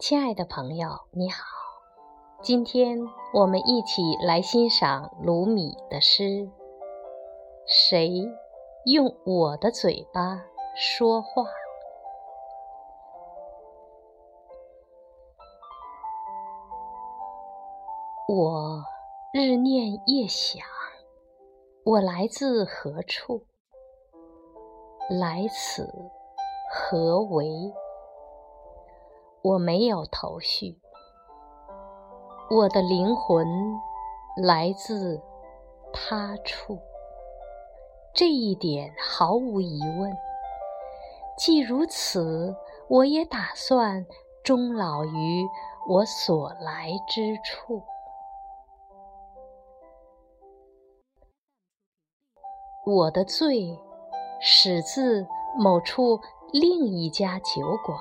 亲爱的朋友，你好，今天我们一起来欣赏鲁米的诗。谁用我的嘴巴说话？我日念夜想，我来自何处？来此何为？我没有头绪，我的灵魂来自他处，这一点毫无疑问。既如此，我也打算终老于我所来之处。我的罪始自某处另一家酒馆。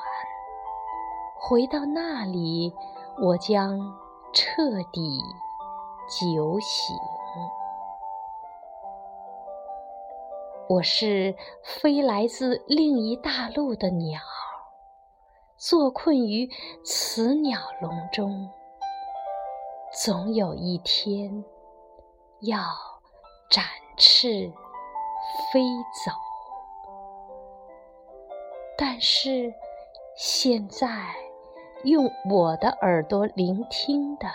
回到那里，我将彻底酒醒。我是飞来自另一大陆的鸟，坐困于此鸟笼中，总有一天要展翅飞走。但是现在。用我的耳朵聆听的，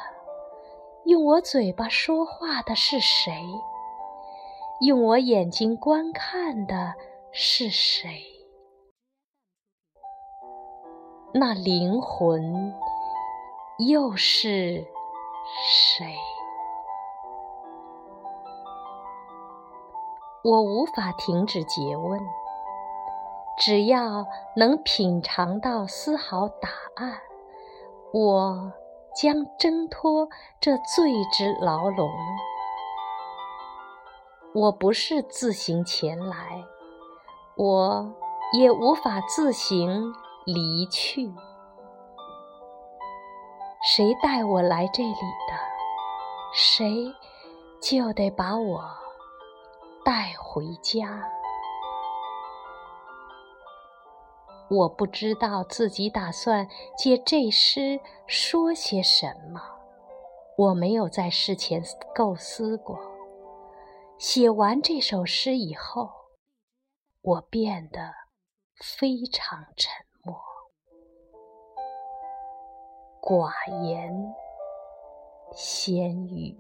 用我嘴巴说话的是谁？用我眼睛观看的是谁？那灵魂又是谁？我无法停止诘问，只要能品尝到丝毫答案。我将挣脱这罪之牢笼。我不是自行前来，我也无法自行离去。谁带我来这里的，谁就得把我带回家。我不知道自己打算借这诗说些什么，我没有在事前构思过。写完这首诗以后，我变得非常沉默、寡言、闲语。